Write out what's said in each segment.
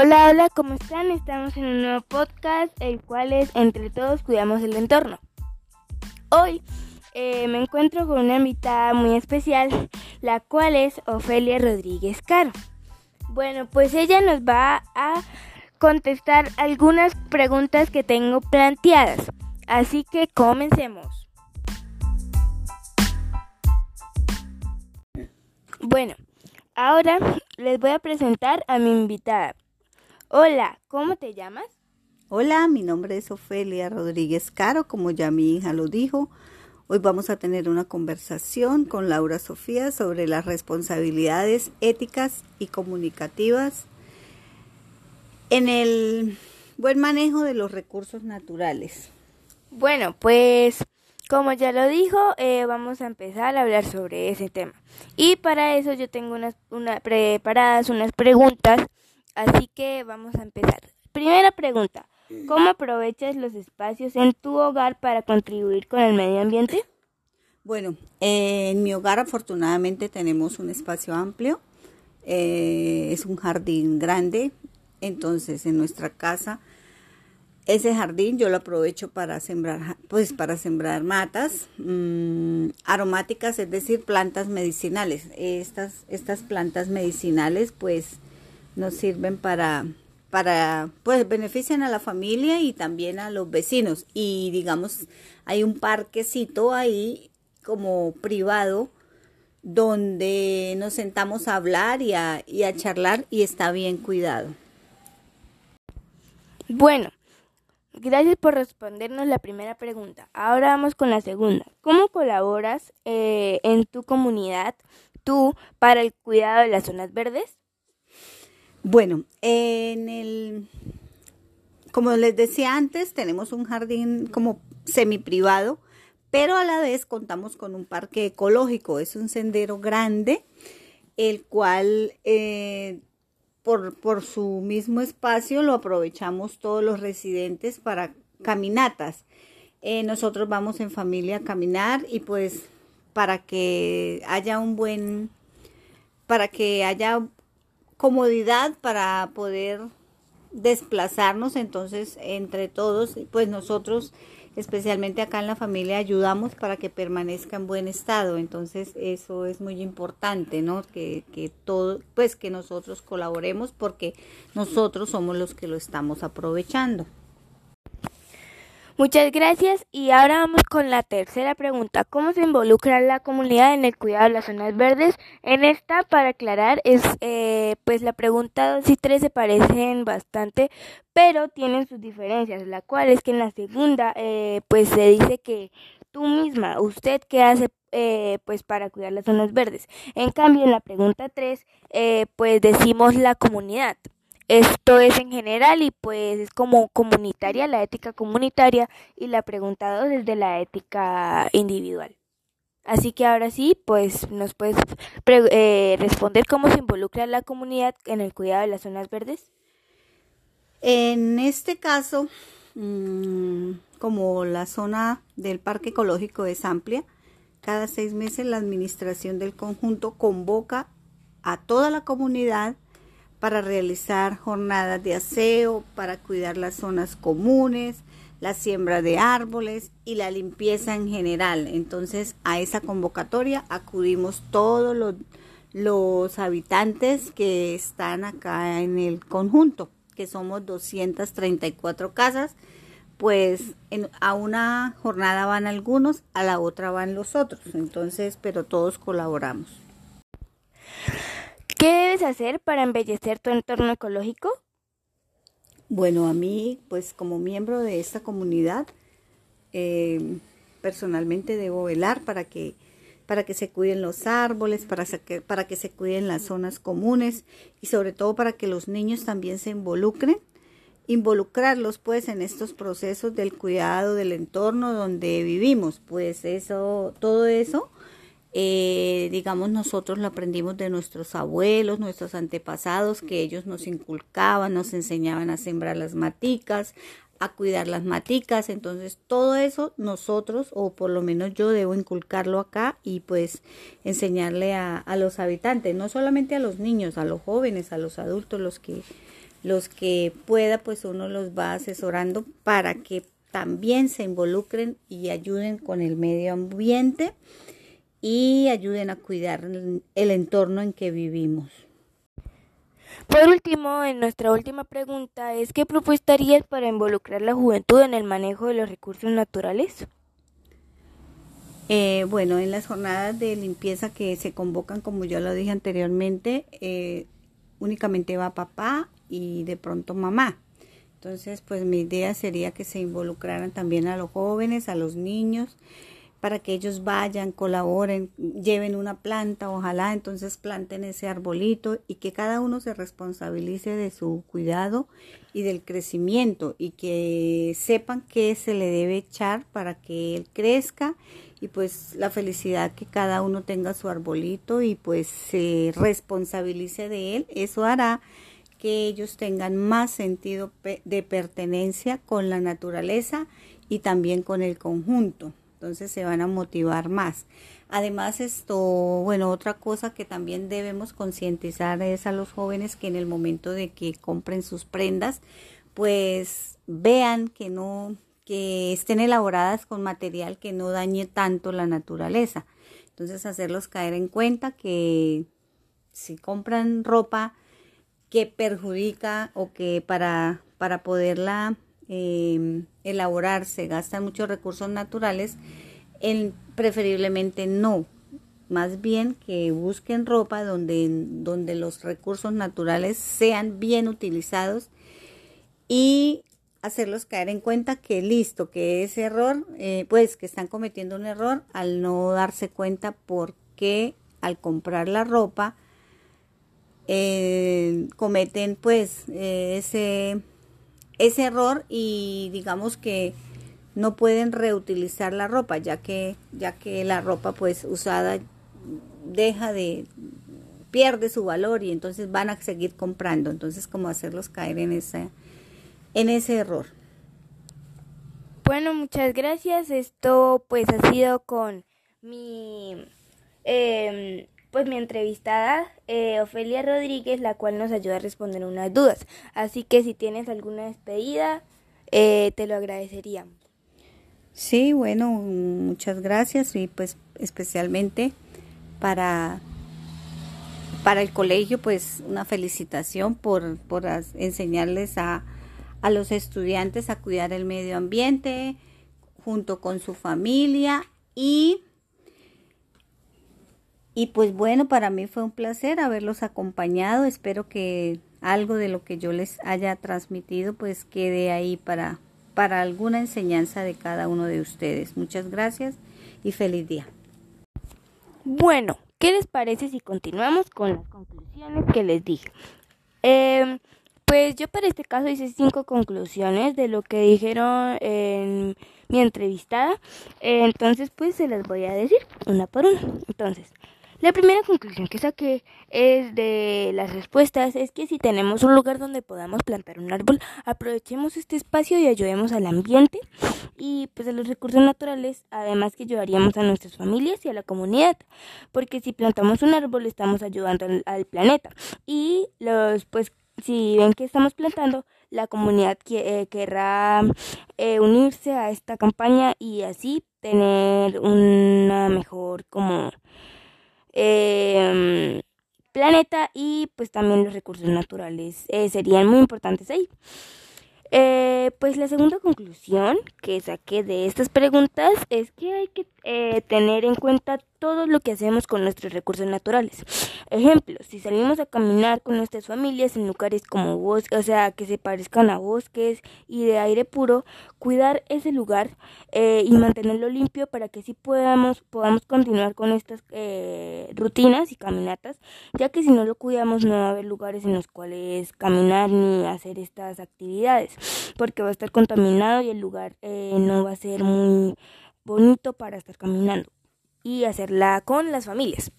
Hola, hola, ¿cómo están? Estamos en un nuevo podcast, el cual es Entre todos cuidamos el entorno. Hoy eh, me encuentro con una invitada muy especial, la cual es Ofelia Rodríguez Caro. Bueno, pues ella nos va a contestar algunas preguntas que tengo planteadas. Así que comencemos. Bueno, ahora les voy a presentar a mi invitada. Hola, ¿cómo te llamas? Hola, mi nombre es Ofelia Rodríguez Caro, como ya mi hija lo dijo. Hoy vamos a tener una conversación con Laura Sofía sobre las responsabilidades éticas y comunicativas en el buen manejo de los recursos naturales. Bueno, pues como ya lo dijo, eh, vamos a empezar a hablar sobre ese tema. Y para eso yo tengo unas una, preparadas unas preguntas Así que vamos a empezar. Primera pregunta. ¿Cómo aprovechas los espacios en tu hogar para contribuir con el medio ambiente? Bueno, en mi hogar afortunadamente tenemos un espacio amplio. Eh, es un jardín grande. Entonces en nuestra casa ese jardín yo lo aprovecho para sembrar, pues para sembrar matas mm, aromáticas, es decir, plantas medicinales. Estas, estas plantas medicinales, pues nos sirven para para pues benefician a la familia y también a los vecinos y digamos hay un parquecito ahí como privado donde nos sentamos a hablar y a, y a charlar y está bien cuidado. Bueno, gracias por respondernos la primera pregunta. Ahora vamos con la segunda. ¿Cómo colaboras eh, en tu comunidad tú para el cuidado de las zonas verdes? Bueno, en el, como les decía antes, tenemos un jardín como semi privado, pero a la vez contamos con un parque ecológico. Es un sendero grande, el cual eh, por, por su mismo espacio lo aprovechamos todos los residentes para caminatas. Eh, nosotros vamos en familia a caminar y pues para que haya un buen, para que haya comodidad para poder desplazarnos, entonces entre todos, pues nosotros especialmente acá en la familia ayudamos para que permanezca en buen estado, entonces eso es muy importante, ¿no? Que, que todo, pues que nosotros colaboremos porque nosotros somos los que lo estamos aprovechando. Muchas gracias y ahora vamos con la tercera pregunta. ¿Cómo se involucra la comunidad en el cuidado de las zonas verdes? En esta, para aclarar, es eh, pues la pregunta 2 y 3 se parecen bastante, pero tienen sus diferencias, la cual es que en la segunda eh, pues se dice que tú misma, usted qué hace eh, pues para cuidar las zonas verdes. En cambio, en la pregunta 3 pues decimos la comunidad. Esto es en general y pues es como comunitaria, la ética comunitaria y la pregunta dos es de la ética individual. Así que ahora sí, pues nos puedes eh, responder cómo se involucra la comunidad en el cuidado de las zonas verdes. En este caso, mm, como la zona del parque ecológico es amplia, cada seis meses la administración del conjunto convoca a toda la comunidad para realizar jornadas de aseo, para cuidar las zonas comunes, la siembra de árboles y la limpieza en general. Entonces a esa convocatoria acudimos todos los, habitantes que están acá en el conjunto, que somos 234 casas. Pues a una jornada van algunos, a la otra van los otros. Entonces, pero todos colaboramos. ¿Qué debes hacer para embellecer tu entorno ecológico? Bueno, a mí, pues como miembro de esta comunidad, eh, personalmente debo velar para que, para que se cuiden los árboles, para, para que se cuiden las zonas comunes y sobre todo para que los niños también se involucren involucrarlos pues en estos procesos del cuidado del entorno donde vivimos pues eso todo eso eh, digamos, nosotros lo aprendimos de nuestros abuelos, nuestros antepasados, que ellos nos inculcaban, nos enseñaban a sembrar las maticas, a cuidar las maticas, entonces todo eso nosotros, o por lo menos yo debo inculcarlo acá y pues enseñarle a, a los habitantes, no solamente a los niños, a los jóvenes, a los adultos, los que los que pueda, pues uno los va asesorando para que también se involucren y ayuden con el medio ambiente y ayuden a cuidar el entorno en que vivimos. Por último, en nuestra última pregunta es ¿qué propuestarías para involucrar la juventud en el manejo de los recursos naturales? Eh, bueno, en las jornadas de limpieza que se convocan, como yo lo dije anteriormente, eh, únicamente va papá y de pronto mamá. Entonces, pues mi idea sería que se involucraran también a los jóvenes, a los niños, para que ellos vayan, colaboren, lleven una planta, ojalá entonces planten ese arbolito y que cada uno se responsabilice de su cuidado y del crecimiento y que sepan qué se le debe echar para que él crezca y pues la felicidad que cada uno tenga su arbolito y pues se responsabilice de él, eso hará que ellos tengan más sentido de pertenencia con la naturaleza y también con el conjunto. Entonces se van a motivar más. Además, esto, bueno, otra cosa que también debemos concientizar es a los jóvenes que en el momento de que compren sus prendas, pues vean que no, que estén elaboradas con material que no dañe tanto la naturaleza. Entonces, hacerlos caer en cuenta que si compran ropa que perjudica o que para, para poderla eh, elaborar se gastan muchos recursos naturales, en, preferiblemente no. Más bien que busquen ropa donde, donde los recursos naturales sean bien utilizados y hacerlos caer en cuenta que listo, que ese error, eh, pues que están cometiendo un error al no darse cuenta por qué al comprar la ropa eh, cometen pues eh, ese, ese error y digamos que no pueden reutilizar la ropa ya que ya que la ropa pues usada deja de pierde su valor y entonces van a seguir comprando. Entonces como hacerlos caer en esa en ese error. Bueno muchas gracias. Esto pues ha sido con mi eh, pues mi entrevistada, eh, Ofelia Rodríguez, la cual nos ayuda a responder unas dudas. Así que si tienes alguna despedida, eh, te lo agradecería. Sí, bueno, muchas gracias y pues especialmente para, para el colegio, pues una felicitación por, por enseñarles a, a los estudiantes a cuidar el medio ambiente junto con su familia y y pues bueno, para mí fue un placer haberlos acompañado. Espero que algo de lo que yo les haya transmitido pues quede ahí para, para alguna enseñanza de cada uno de ustedes. Muchas gracias y feliz día. Bueno, ¿qué les parece si continuamos con las conclusiones que les dije? Em, pues yo para este caso hice cinco conclusiones de lo que dijeron en mi entrevistada. Entonces pues se las voy a decir una por una. Entonces, la primera conclusión que saqué es de las respuestas es que si tenemos un lugar donde podamos plantar un árbol, aprovechemos este espacio y ayudemos al ambiente y pues a los recursos naturales, además que ayudaríamos a nuestras familias y a la comunidad, porque si plantamos un árbol estamos ayudando al, planeta. Y los pues si ven que estamos plantando, la comunidad que, eh, querrá eh, unirse a esta campaña y así tener una mejor como eh, planeta y pues también los recursos naturales eh, serían muy importantes ahí. Eh, pues la segunda conclusión que saqué de estas preguntas es que hay que eh, tener en cuenta todo lo que hacemos con nuestros recursos naturales. Ejemplo, si salimos a caminar con nuestras familias en lugares como bosques, o sea, que se parezcan a bosques y de aire puro, cuidar ese lugar eh, y mantenerlo limpio para que así podamos, podamos continuar con estas eh, rutinas y caminatas, ya que si no lo cuidamos no va a haber lugares en los cuales caminar ni hacer estas actividades, porque va a estar contaminado y el lugar eh, no va a ser muy bonito para estar caminando y hacerla con las familias.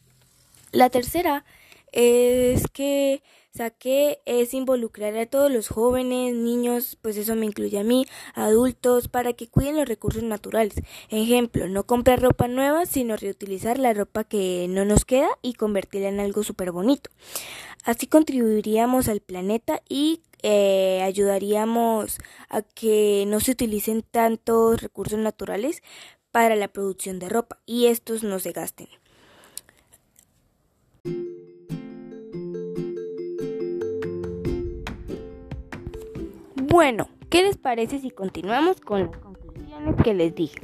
La tercera es que saqué es involucrar a todos los jóvenes, niños, pues eso me incluye a mí, adultos, para que cuiden los recursos naturales. Ejemplo, no comprar ropa nueva, sino reutilizar la ropa que no nos queda y convertirla en algo súper bonito. Así contribuiríamos al planeta y eh, ayudaríamos a que no se utilicen tantos recursos naturales para la producción de ropa y estos no se gasten. Bueno, ¿qué les parece si continuamos con las conclusiones que les dije?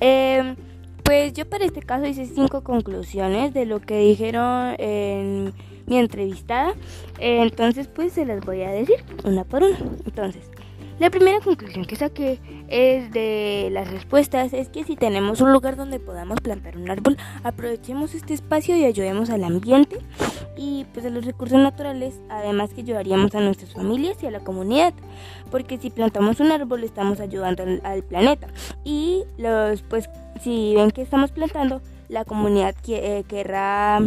Eh, pues yo para este caso hice cinco conclusiones de lo que dijeron en mi entrevistada. Entonces pues se las voy a decir una por una. Entonces, la primera conclusión que saqué es de las respuestas es que si tenemos un lugar donde podamos plantar un árbol, aprovechemos este espacio y ayudemos al ambiente y pues a los recursos naturales, además que ayudaríamos a nuestras familias y a la comunidad, porque si plantamos un árbol estamos ayudando al, planeta. Y los pues si ven que estamos plantando la comunidad que, eh, querrá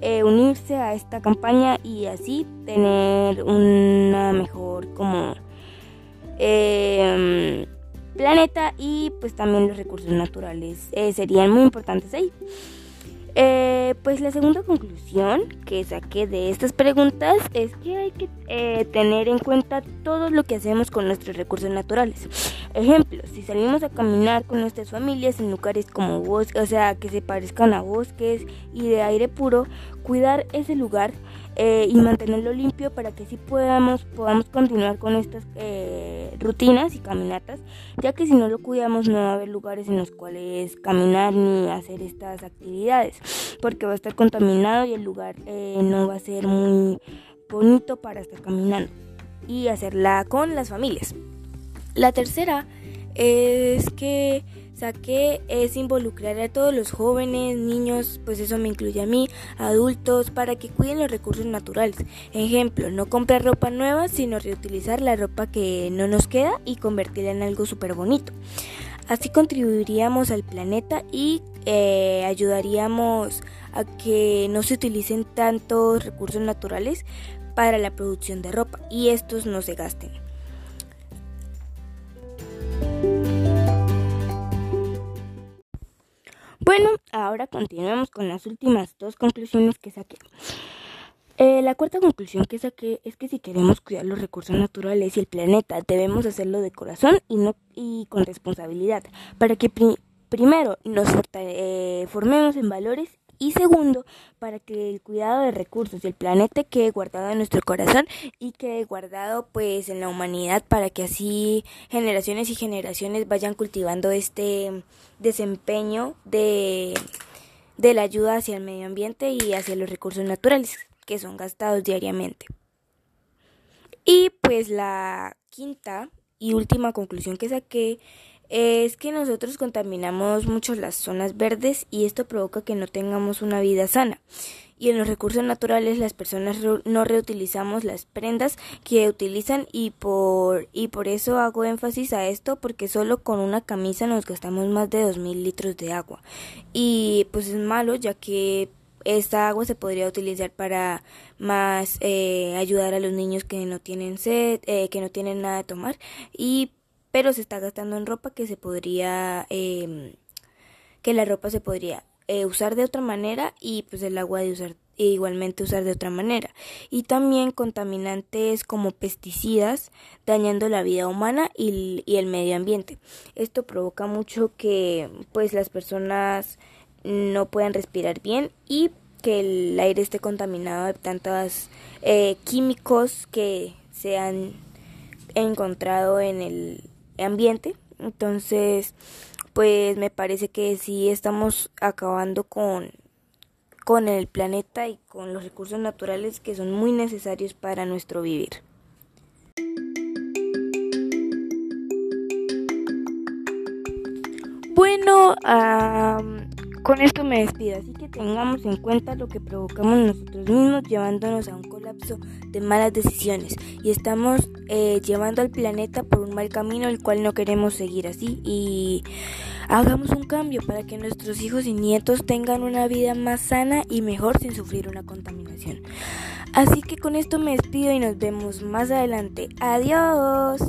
eh, unirse a esta campaña y así tener una mejor como eh, planeta y pues también los recursos naturales eh, serían muy importantes ahí. Eh, pues la segunda conclusión que saqué de estas preguntas es que hay que eh, tener en cuenta todo lo que hacemos con nuestros recursos naturales. Ejemplo, si salimos a caminar con nuestras familias en lugares como bosques, o sea, que se parezcan a bosques y de aire puro, cuidar ese lugar eh, y mantenerlo limpio para que así podamos, podamos continuar con estas eh, rutinas y caminatas, ya que si no lo cuidamos no va a haber lugares en los cuales caminar ni hacer estas actividades, porque va a estar contaminado y el lugar eh, no va a ser muy bonito para estar caminando y hacerla con las familias. La tercera es que saqué es involucrar a todos los jóvenes, niños, pues eso me incluye a mí, adultos, para que cuiden los recursos naturales. Ejemplo, no comprar ropa nueva, sino reutilizar la ropa que no nos queda y convertirla en algo súper bonito. Así contribuiríamos al planeta y eh, ayudaríamos a que no se utilicen tantos recursos naturales para la producción de ropa y estos no se gasten. Bueno, ahora continuemos con las últimas dos conclusiones que saqué. Eh, la cuarta conclusión que saqué es que si queremos cuidar los recursos naturales y el planeta, debemos hacerlo de corazón y no y con responsabilidad, para que primero nos eh, formemos en valores y segundo, para que el cuidado de recursos y el planeta quede guardado en nuestro corazón y quede guardado pues en la humanidad para que así generaciones y generaciones vayan cultivando este desempeño de, de la ayuda hacia el medio ambiente y hacia los recursos naturales que son gastados diariamente. Y pues la quinta y última conclusión que saqué es que nosotros contaminamos mucho las zonas verdes y esto provoca que no tengamos una vida sana. Y en los recursos naturales las personas no reutilizamos las prendas que utilizan y por, y por eso hago énfasis a esto porque solo con una camisa nos gastamos más de 2.000 litros de agua. Y pues es malo ya que esta agua se podría utilizar para más eh, ayudar a los niños que no tienen sed, eh, que no tienen nada de tomar y pero se está gastando en ropa que se podría, eh, que la ropa se podría eh, usar de otra manera y pues el agua de usar e igualmente usar de otra manera. Y también contaminantes como pesticidas dañando la vida humana y, y el medio ambiente. Esto provoca mucho que pues las personas no puedan respirar bien y que el aire esté contaminado de tantos eh, químicos que se han encontrado en el ambiente. Entonces, pues me parece que sí estamos acabando con, con el planeta y con los recursos naturales que son muy necesarios para nuestro vivir. Bueno, con esto me despido, así que tengamos en cuenta lo que provocamos nosotros mismos llevándonos a un colapso de malas decisiones y estamos eh, llevando al planeta por un mal camino el cual no queremos seguir así y hagamos un cambio para que nuestros hijos y nietos tengan una vida más sana y mejor sin sufrir una contaminación. Así que con esto me despido y nos vemos más adelante. Adiós.